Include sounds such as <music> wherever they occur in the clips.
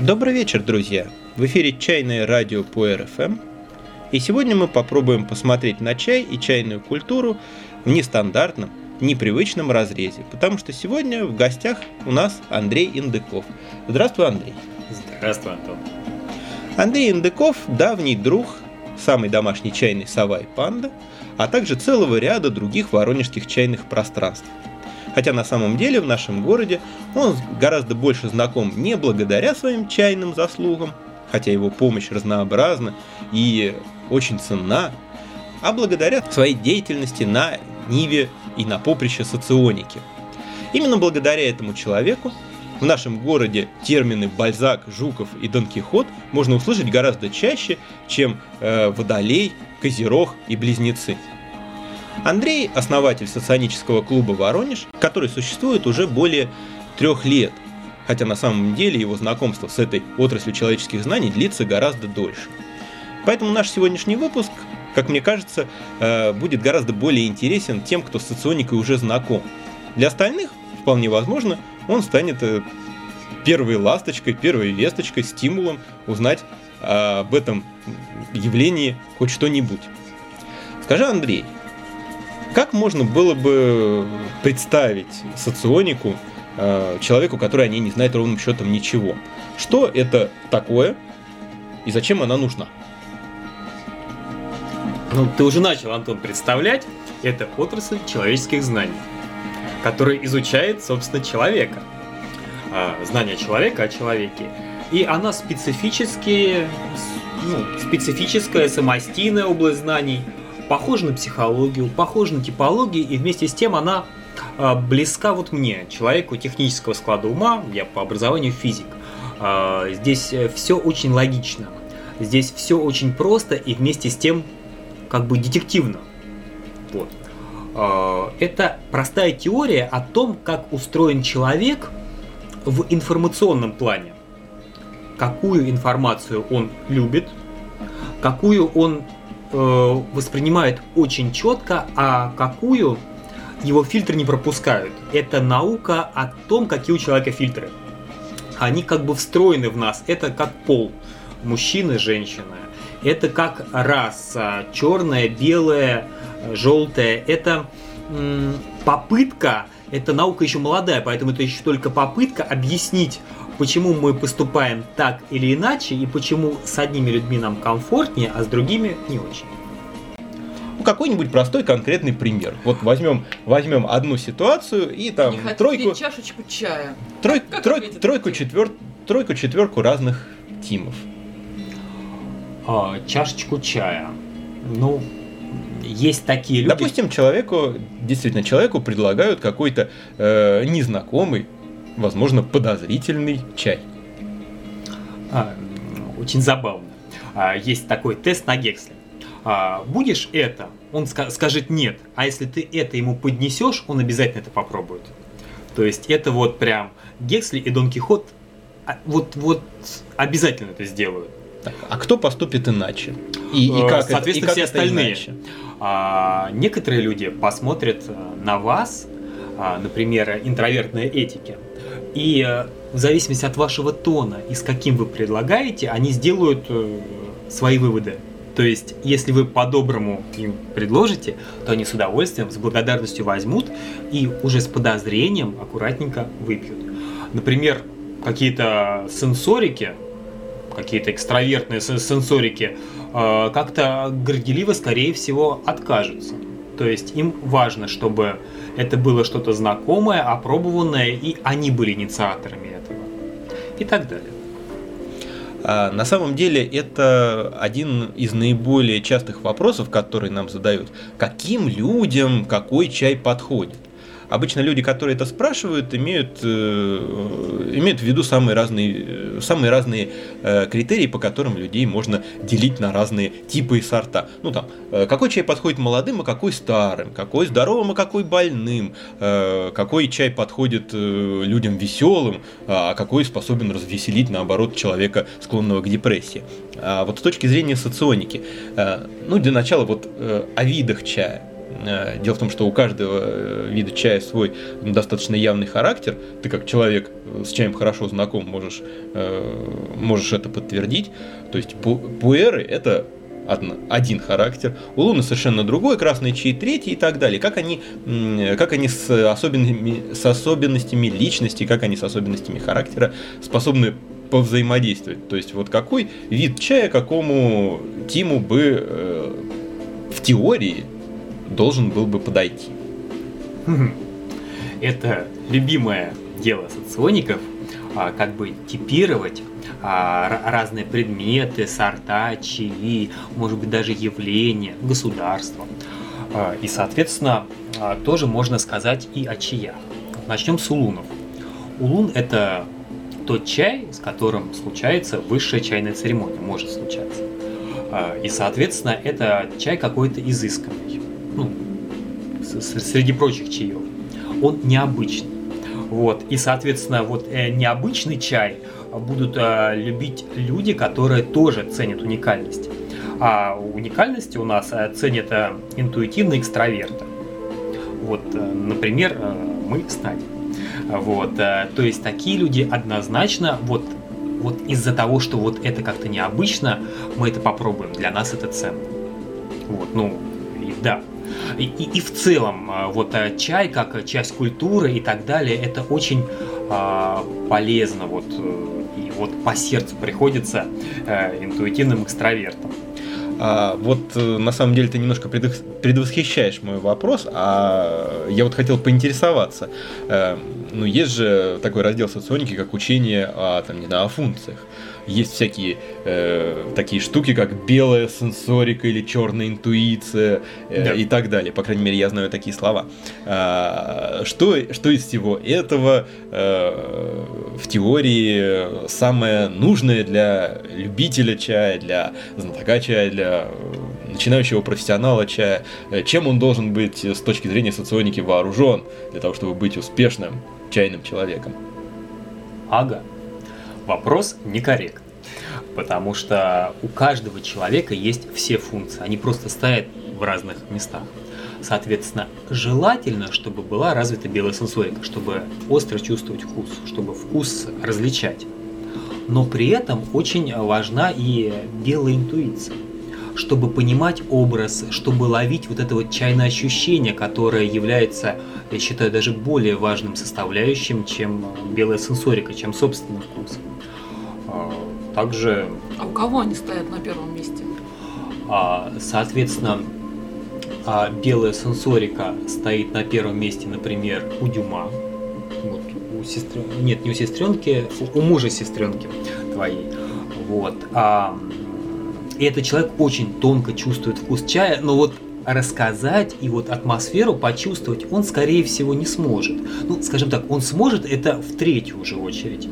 Добрый вечер, друзья! В эфире чайное радио по РФМ. И сегодня мы попробуем посмотреть на чай и чайную культуру в нестандартном, непривычном разрезе. Потому что сегодня в гостях у нас Андрей Индыков. Здравствуй, Андрей. Здравствуй, Антон. Андрей Индыков – давний друг, самый домашний чайный сова и панда, а также целого ряда других воронежских чайных пространств – Хотя на самом деле в нашем городе он гораздо больше знаком не благодаря своим чайным заслугам, хотя его помощь разнообразна и очень ценна, а благодаря своей деятельности на Ниве и на поприще соционики. Именно благодаря этому человеку в нашем городе термины Бальзак, Жуков и Дон Кихот можно услышать гораздо чаще, чем э, Водолей, Козерог и Близнецы. Андрей – основатель соционического клуба «Воронеж», который существует уже более трех лет, хотя на самом деле его знакомство с этой отраслью человеческих знаний длится гораздо дольше. Поэтому наш сегодняшний выпуск, как мне кажется, э, будет гораздо более интересен тем, кто с соционикой уже знаком. Для остальных, вполне возможно, он станет э, первой ласточкой, первой весточкой, стимулом узнать об этом явлении хоть что-нибудь. Скажи, Андрей, как можно было бы представить соционику э, человеку, который о ней не знает ровным счетом ничего? Что это такое и зачем она нужна? Ну, ты уже начал, Антон, представлять. Это отрасль человеческих знаний, которая изучает, собственно, человека. А, знание человека о человеке. И она специфически, ну, специфическая, самостийная область знаний – похожа на психологию, похожа на типологию, и вместе с тем она а, близка вот мне, человеку технического склада ума, я по образованию физик. А, здесь э, все очень логично, здесь все очень просто и вместе с тем как бы детективно. Вот. А, это простая теория о том, как устроен человек в информационном плане. Какую информацию он любит, какую он э, воспринимает очень четко, а какую его фильтры не пропускают. Это наука о том, какие у человека фильтры. Они как бы встроены в нас. Это как пол. Мужчина, женщина. Это как раса. Черная, белая, желтая. Это попытка, это наука еще молодая, поэтому это еще только попытка объяснить почему мы поступаем так или иначе, и почему с одними людьми нам комфортнее, а с другими не очень. Ну, какой-нибудь простой конкретный пример. Вот возьмем, возьмем одну ситуацию и там не тройку... чашечку чая. Трой, трой, тройку, четвер, тройку, четверку разных тимов. А, чашечку чая. Ну, есть такие люди. Допустим, человеку, действительно, человеку предлагают какой-то э, незнакомый, возможно, подозрительный чай. А, очень забавно. А, есть такой тест на Гексле. А, будешь это? Он ска- скажет нет. А если ты это ему поднесешь, он обязательно это попробует. То есть это вот прям Гексли и Дон Кихот а, вот, вот обязательно это сделают. Так, а кто поступит иначе? И, и как Соответственно, это, и как все остальные. Иначе? А, некоторые люди посмотрят э, на вас, а, например, интровертной этики, и э, в зависимости от вашего тона и с каким вы предлагаете, они сделают э, свои выводы. То есть, если вы по-доброму им предложите, то они с удовольствием, с благодарностью возьмут и уже с подозрением аккуратненько выпьют. Например, какие-то сенсорики, какие-то экстравертные сенсорики, э, как-то горделиво, скорее всего, откажутся. То есть им важно, чтобы это было что-то знакомое, опробованное, и они были инициаторами этого. И так далее. А на самом деле это один из наиболее частых вопросов, которые нам задают. Каким людям какой чай подходит? Обычно люди, которые это спрашивают, имеют, э, имеют в виду самые разные, э, самые разные э, критерии, по которым людей можно делить на разные типы и сорта. Ну там, э, какой чай подходит молодым, а какой старым, какой здоровым, а какой больным, э, какой чай подходит э, людям веселым, а какой способен развеселить, наоборот, человека, склонного к депрессии. А вот с точки зрения соционики, э, ну для начала вот э, о видах чая дело в том, что у каждого э, вида чая свой достаточно явный характер. Ты как человек с чаем хорошо знаком можешь, можешь это подтвердить. То есть пуэры это один характер, у Луны совершенно другой, красный чай третий и так далее. Как они, как они с, особенностями, с особенностями личности, как они с особенностями характера способны повзаимодействовать. То есть вот какой вид чая какому Тиму бы э, в теории должен был бы подойти. Это любимое дело социоников, а, как бы типировать а, разные предметы, сорта, чаи, может быть даже явления, государства. А, и, соответственно, тоже можно сказать и о чаях. Начнем с улунов. Улун – это тот чай, с которым случается высшая чайная церемония, может случаться. И, соответственно, это чай какой-то изысканный, среди прочих чаев. Он необычный. Вот. И, соответственно, вот э, необычный чай – будут э, любить люди, которые тоже ценят уникальность. А уникальности у нас э, ценят интуитивные экстраверты. Вот, например, мы с Надей. Вот, то есть такие люди однозначно вот вот из-за того, что вот это как-то необычно, мы это попробуем. Для нас это ценно. Вот, ну, и да. И, и, и в целом, вот чай как часть культуры и так далее, это очень а, полезно вот и вот по сердцу приходится э, интуитивным экстравертом. А, вот э, на самом деле ты немножко предвосхищаешь мой вопрос, а я вот хотел поинтересоваться. Э, ну, есть же такой раздел соционики, как учение о, там, не знаю, о функциях есть всякие э, такие штуки, как белая сенсорика или черная интуиция э, да. и так далее. По крайней мере, я знаю такие слова. А, что, что из всего этого э, в теории самое нужное для любителя чая, для знатока чая, для начинающего профессионала чая? Чем он должен быть с точки зрения соционики вооружен для того, чтобы быть успешным чайным человеком? Ага вопрос некорректный. Потому что у каждого человека есть все функции, они просто стоят в разных местах. Соответственно, желательно, чтобы была развита белая сенсорика, чтобы остро чувствовать вкус, чтобы вкус различать. Но при этом очень важна и белая интуиция, чтобы понимать образ, чтобы ловить вот это вот чайное ощущение, которое является, я считаю, даже более важным составляющим, чем белая сенсорика, чем собственный вкус. Также... А у кого они стоят на первом месте? А, соответственно, а белая сенсорика стоит на первом месте, например, у Дюма. Вот, у сестрен... Нет, не у сестренки, у мужа сестренки твоей. Вот. А, и этот человек очень тонко чувствует вкус чая, но вот рассказать и вот атмосферу почувствовать он, скорее всего, не сможет. Ну, скажем так, он сможет это в третью уже очередь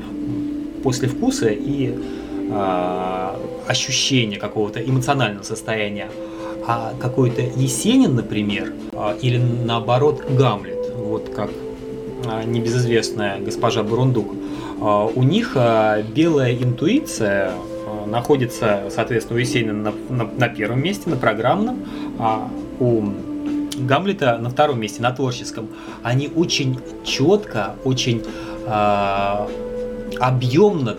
после вкуса и э, ощущения какого-то эмоционального состояния. А какой-то Есенин, например, э, или наоборот Гамлет, вот как э, небезызвестная госпожа Бурундук, э, у них э, белая интуиция находится, соответственно, у Есенина на, на, на первом месте, на программном, а у Гамлета на втором месте, на творческом. Они очень четко, очень э, объемно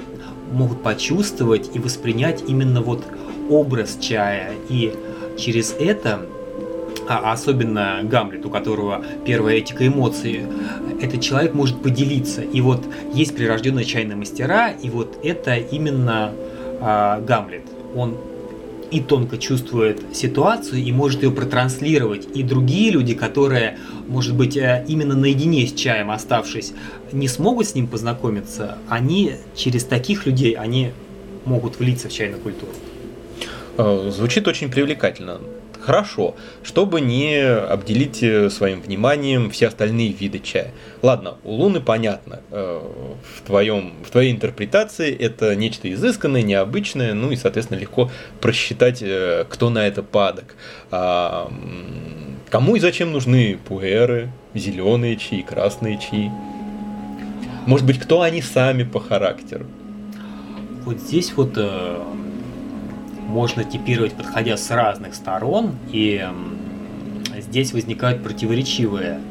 могут почувствовать и воспринять именно вот образ чая. И через это, а особенно Гамлет, у которого первая этика эмоций, этот человек может поделиться. И вот есть прирожденные чайные мастера, и вот это именно а, Гамлет. Он и тонко чувствует ситуацию и может ее протранслировать. И другие люди, которые, может быть, э, именно наедине с чаем оставшись, не смогут с ним познакомиться, они через таких людей, они могут влиться в чайную культуру. Э, звучит очень привлекательно хорошо, чтобы не обделить э, своим вниманием все остальные виды чая. Ладно, у Луны понятно, э, в, твоем, в твоей интерпретации это нечто изысканное, необычное, ну и, соответственно, легко просчитать, э, кто на это падок. А, кому и зачем нужны пуэры, зеленые чаи, красные чаи? Может быть, кто они сами по характеру? Вот здесь вот можно типировать, подходя с разных сторон. И здесь возникают противоречивые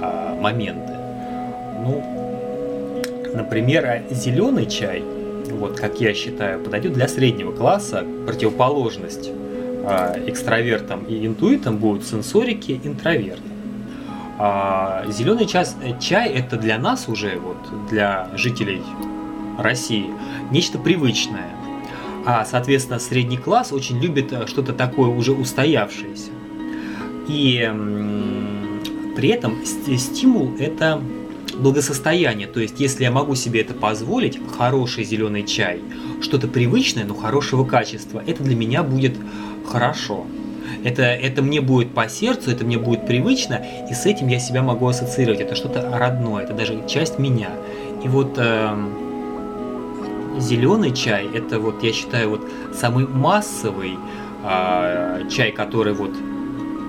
а, моменты. Ну, например, зеленый чай, вот как я считаю, подойдет для среднего класса, противоположность а, экстравертам и интуитам будут сенсорики, интроверты. А, зеленый час, чай это для нас уже, вот, для жителей России, нечто привычное. А, соответственно, средний класс очень любит э, что-то такое уже устоявшееся. И при этом стимул это благосостояние. То есть, если я могу себе это позволить, хороший зеленый чай, что-то привычное, но хорошего качества, это для меня будет хорошо. Это, это мне будет по сердцу, это мне будет привычно, и с этим я себя могу ассоциировать. Это что-то родное, это даже часть меня. И вот э, зеленый чай, это вот, я считаю, вот самый массовый э, чай, который вот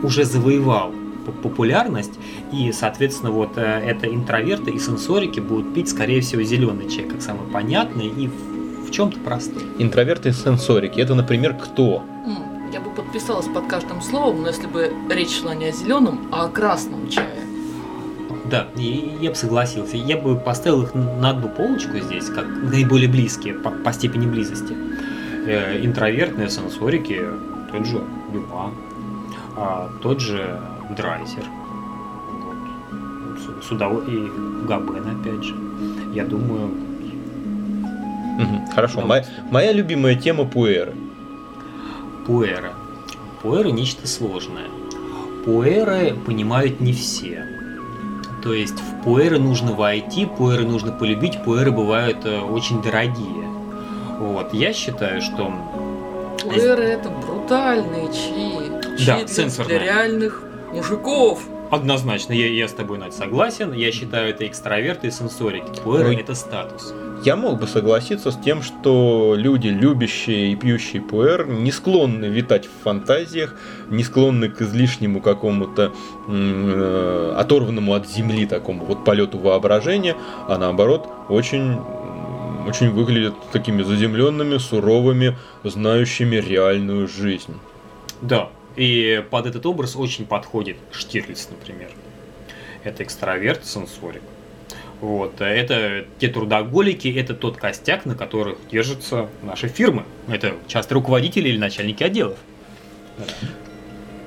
уже завоевал популярность, и, соответственно, вот э, это интроверты и сенсорики будут пить, скорее всего, зеленый чай, как самый понятный и в, в чем-то простой. Интроверты и сенсорики, это, например, кто? Я бы подписалась под каждым словом, но если бы речь шла не о зеленом, а о красном чае. Да, и я бы согласился. Я бы поставил их на одну полочку здесь, как наиболее близкие по, по степени близости. Э, интровертные сенсорики, тот же Дюма, а, тот же Драйзер, вот. Судово... и Габен, опять же. Я думаю... Угу, хорошо, моя, моя любимая тема пуэры. Пуэра. Пуэра нечто сложное. Пуэры понимают не все. То есть в пуэры нужно войти, пуэры нужно полюбить, пуэры бывают э, очень дорогие. Вот, я считаю, что... Пуэры это брутальные чаи. чаи Да, для, сенсорные. для реальных мужиков. Однозначно, я, я с тобой, Надь, согласен. Я считаю, это экстраверты и сенсорики. Пуэры Ой. это статус. Я мог бы согласиться с тем, что люди, любящие и пьющие пуэр, не склонны витать в фантазиях, не склонны к излишнему какому-то э, оторванному от земли такому вот полету воображения, а наоборот очень очень выглядят такими заземленными, суровыми, знающими реальную жизнь. Да, и под этот образ очень подходит Штирлиц, например. Это экстраверт, сенсорик. Вот, это те трудоголики, это тот костяк, на которых держатся наши фирмы. Это часто руководители или начальники отделов.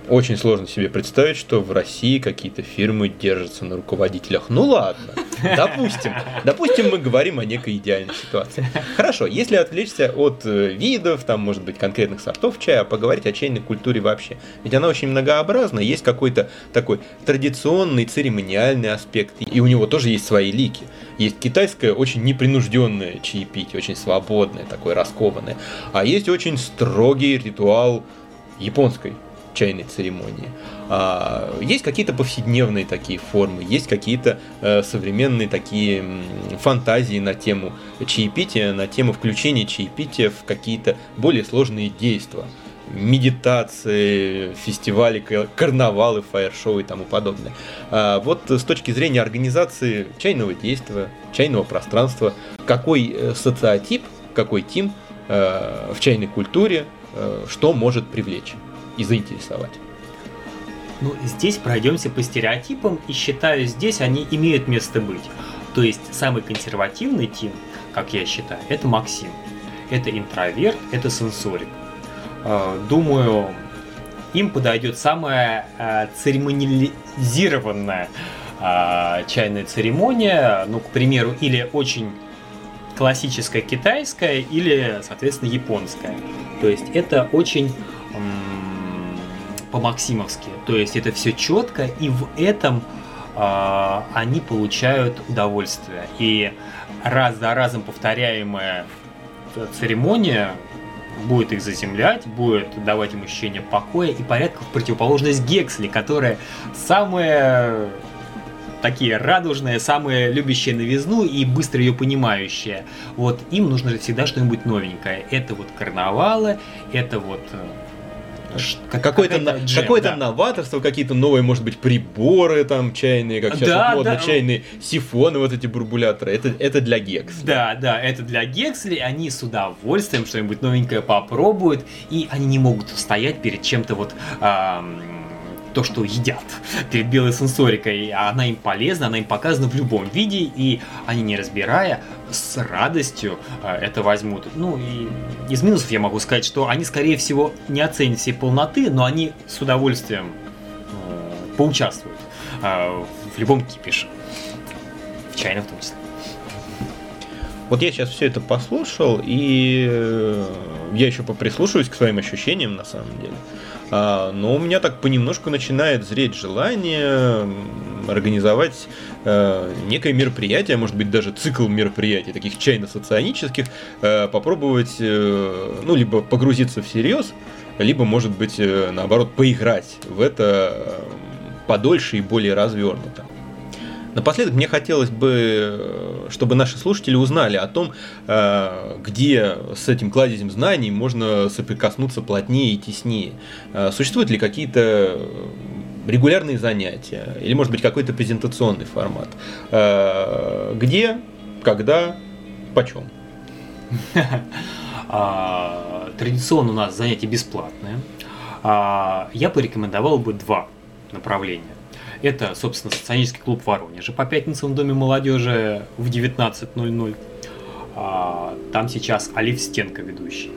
Очень сложно себе представить, что в России какие-то фирмы держатся на руководителях. Ну ладно, допустим. Допустим, мы говорим о некой идеальной ситуации. Хорошо, если отвлечься от э, видов, там, может быть, конкретных сортов чая, поговорить о чайной культуре вообще. Ведь она очень многообразна, есть какой-то такой традиционный церемониальный аспект, и у него тоже есть свои лики. Есть китайское очень непринужденное чаепитие, очень свободное, такое раскованное. А есть очень строгий ритуал японской чайной церемонии. А, есть какие-то повседневные такие формы, есть какие-то э, современные такие фантазии на тему чаепития, на тему включения чаепития в какие-то более сложные действия. Медитации, фестивали, ка- карнавалы, фаер-шоу и тому подобное. А, вот с точки зрения организации чайного действия, чайного пространства, какой э, социотип, какой тим э, в чайной культуре, что может привлечь и заинтересовать. Ну, здесь пройдемся по стереотипам, и считаю, здесь они имеют место быть. То есть самый консервативный тим, как я считаю, это Максим. Это интроверт, это сенсорик. Э, Думаю, им подойдет самая э, церемониализированная э, чайная церемония, ну, к примеру, или очень классическая китайская, или, соответственно, японская. То есть это очень по-максимовски. То есть это все четко, и в этом а, они получают удовольствие. И раз за разом повторяемая церемония будет их заземлять, будет давать им ощущение покоя и порядка в противоположность Гексли, которая самая такие радужные, самые любящие новизну и быстро ее понимающие. Вот им нужно всегда что-нибудь новенькое. Это вот карнавалы, это вот э, Какое-то, на- какое-то да. новаторство, какие-то новые, может быть, приборы там чайные, как сейчас Да, вот модно, да. чайные сифоны, вот эти бурбуляторы. Это, это для гекс. Да, да, это для Гексли, они с удовольствием что-нибудь новенькое попробуют, и они не могут устоять перед чем-то вот ам, то, что едят перед белой сенсорикой. Она им полезна, она им показана в любом виде, и они, не разбирая, с радостью э, это возьмут. Ну и из минусов я могу сказать, что они, скорее всего, не оценят всей полноты, но они с удовольствием э, поучаствуют э, в любом кипише. В чайном в том числе. Вот я сейчас все это послушал, и я еще поприслушиваюсь к своим ощущениям на самом деле. А, но у меня так понемножку начинает зреть желание организовать э, некое мероприятие, может быть даже цикл мероприятий, таких чайно-соционических, э, попробовать, э, ну, либо погрузиться всерьез, либо, может быть, наоборот, поиграть в это подольше и более развернуто. Напоследок мне хотелось бы, э, чтобы наши слушатели узнали о том, э, где с этим кладезем знаний можно соприкоснуться плотнее и теснее. Э, существуют ли какие-то регулярные занятия или, может быть, какой-то презентационный формат? Где, когда, почем? <laughs> А, традиционно у нас занятия бесплатные. А, я порекомендовал бы два направления. Это, собственно, соционический клуб Воронежа по пятницам в Доме молодежи в 19.00. А, там сейчас Алиф Стенко ведущий.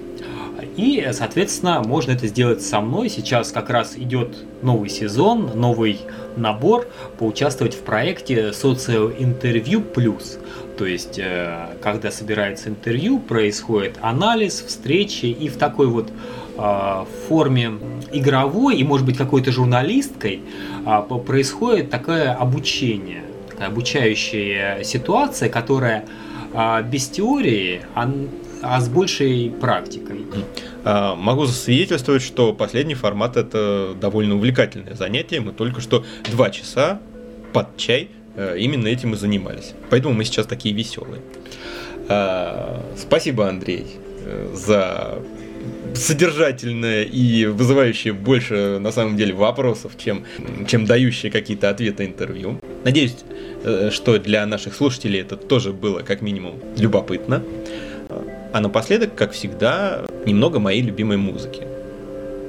И, соответственно, можно это сделать со мной. Сейчас как раз идет новый сезон, новый набор, поучаствовать в проекте «Социоинтервью плюс». То есть, э, когда собирается интервью, происходит анализ, встречи, и в такой вот а, форме игровой и, может быть, какой-то журналисткой а, происходит такое обучение, такая обучающая ситуация, которая а, без теории, а, а с большей практикой. Могу засвидетельствовать, что последний формат это довольно увлекательное занятие. Мы только что два часа под чай э, именно этим и занимались. Поэтому мы сейчас такие веселые. Спасибо, Андрей, э, за содержательное и вызывающее больше, на самом деле, вопросов, чем, чем дающие какие-то ответы интервью. Надеюсь, э, что для наших слушателей это тоже было как минимум любопытно. А напоследок, как всегда, немного моей любимой музыки.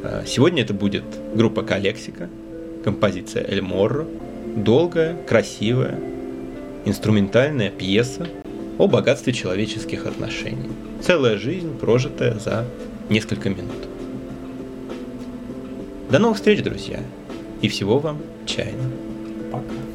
Э, сегодня это будет группа Калексика, композиция Эль Морро, долгая, красивая, инструментальная пьеса о богатстве человеческих отношений. Целая жизнь, прожитая за несколько минут. До новых встреч, друзья, и всего вам чайно. Пока.